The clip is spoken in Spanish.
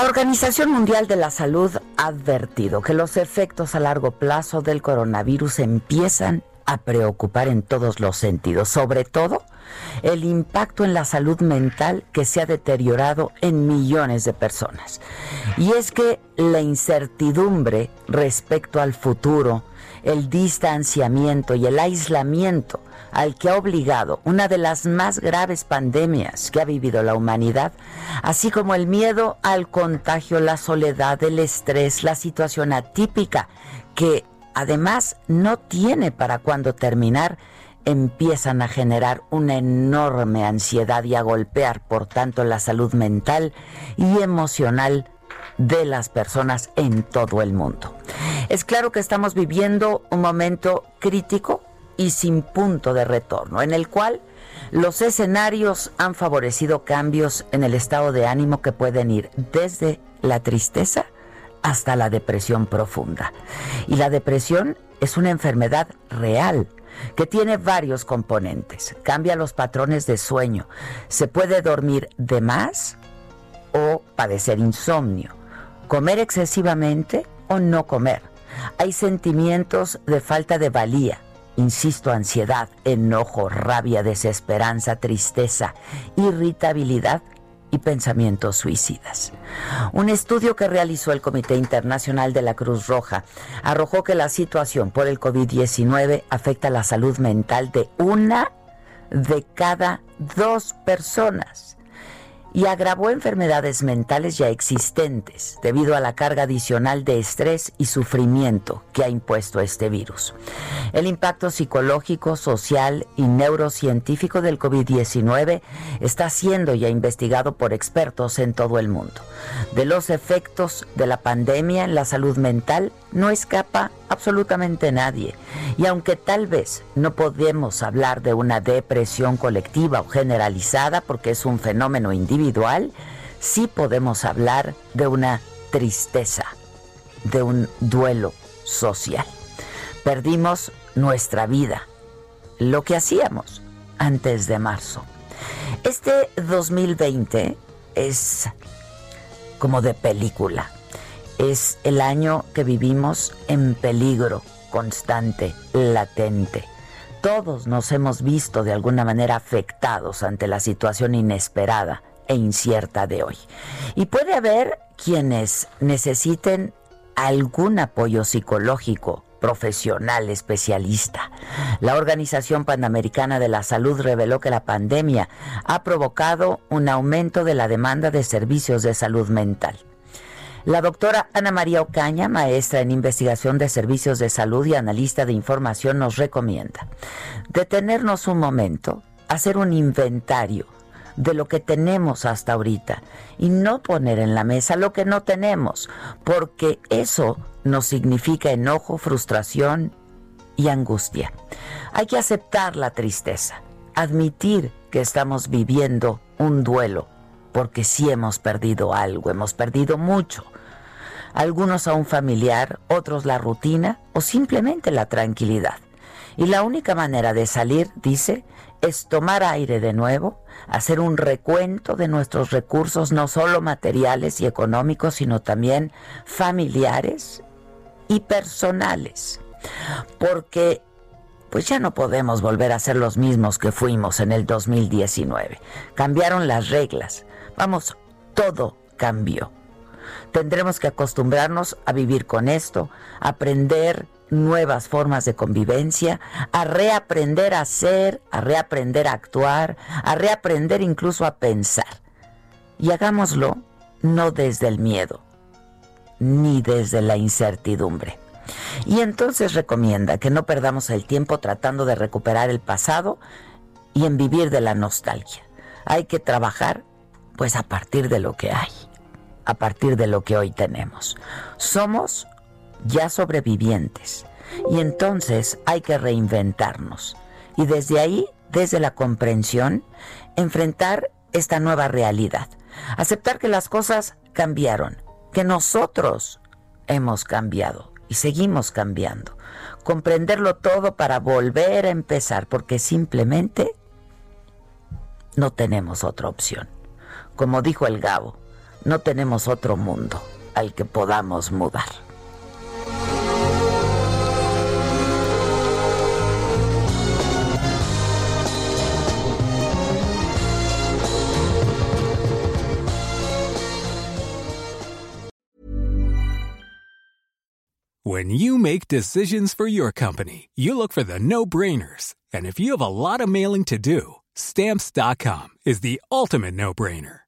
La Organización Mundial de la Salud ha advertido que los efectos a largo plazo del coronavirus empiezan a preocupar en todos los sentidos, sobre todo el impacto en la salud mental que se ha deteriorado en millones de personas. Y es que la incertidumbre respecto al futuro, el distanciamiento y el aislamiento al que ha obligado una de las más graves pandemias que ha vivido la humanidad, así como el miedo al contagio, la soledad, el estrés, la situación atípica, que además no tiene para cuándo terminar, empiezan a generar una enorme ansiedad y a golpear, por tanto, la salud mental y emocional de las personas en todo el mundo. Es claro que estamos viviendo un momento crítico y sin punto de retorno, en el cual los escenarios han favorecido cambios en el estado de ánimo que pueden ir desde la tristeza hasta la depresión profunda. Y la depresión es una enfermedad real que tiene varios componentes. Cambia los patrones de sueño. Se puede dormir de más o padecer insomnio. Comer excesivamente o no comer. Hay sentimientos de falta de valía insisto, ansiedad, enojo, rabia, desesperanza, tristeza, irritabilidad y pensamientos suicidas. Un estudio que realizó el Comité Internacional de la Cruz Roja arrojó que la situación por el COVID-19 afecta la salud mental de una de cada dos personas y agravó enfermedades mentales ya existentes debido a la carga adicional de estrés y sufrimiento que ha impuesto este virus. El impacto psicológico, social y neurocientífico del COVID-19 está siendo ya investigado por expertos en todo el mundo. De los efectos de la pandemia en la salud mental no escapa absolutamente nadie. Y aunque tal vez no podemos hablar de una depresión colectiva o generalizada porque es un fenómeno individual, sí podemos hablar de una tristeza, de un duelo social. Perdimos nuestra vida, lo que hacíamos antes de marzo. Este 2020 es como de película es el año que vivimos en peligro constante, latente. Todos nos hemos visto de alguna manera afectados ante la situación inesperada e incierta de hoy. Y puede haber quienes necesiten algún apoyo psicológico, profesional, especialista. La Organización Panamericana de la Salud reveló que la pandemia ha provocado un aumento de la demanda de servicios de salud mental. La doctora Ana María Ocaña, maestra en investigación de servicios de salud y analista de información, nos recomienda detenernos un momento, hacer un inventario de lo que tenemos hasta ahorita y no poner en la mesa lo que no tenemos, porque eso nos significa enojo, frustración y angustia. Hay que aceptar la tristeza, admitir que estamos viviendo un duelo, porque sí hemos perdido algo, hemos perdido mucho algunos a un familiar, otros la rutina o simplemente la tranquilidad. Y la única manera de salir, dice, es tomar aire de nuevo, hacer un recuento de nuestros recursos, no solo materiales y económicos, sino también familiares y personales. Porque pues ya no podemos volver a ser los mismos que fuimos en el 2019. Cambiaron las reglas. Vamos, todo cambió. Tendremos que acostumbrarnos a vivir con esto, aprender nuevas formas de convivencia, a reaprender a ser, a reaprender a actuar, a reaprender incluso a pensar. Y hagámoslo no desde el miedo, ni desde la incertidumbre. Y entonces recomienda que no perdamos el tiempo tratando de recuperar el pasado y en vivir de la nostalgia. Hay que trabajar pues a partir de lo que hay, a partir de lo que hoy tenemos. Somos ya sobrevivientes y entonces hay que reinventarnos. Y desde ahí, desde la comprensión, enfrentar esta nueva realidad. Aceptar que las cosas cambiaron, que nosotros hemos cambiado y seguimos cambiando. Comprenderlo todo para volver a empezar, porque simplemente no tenemos otra opción. Como dijo el Gabo, no tenemos otro mundo al que podamos mudar. When you make decisions for your company, you look for the no-brainers. And if you have a lot of mailing to do, stamps.com is the ultimate no-brainer.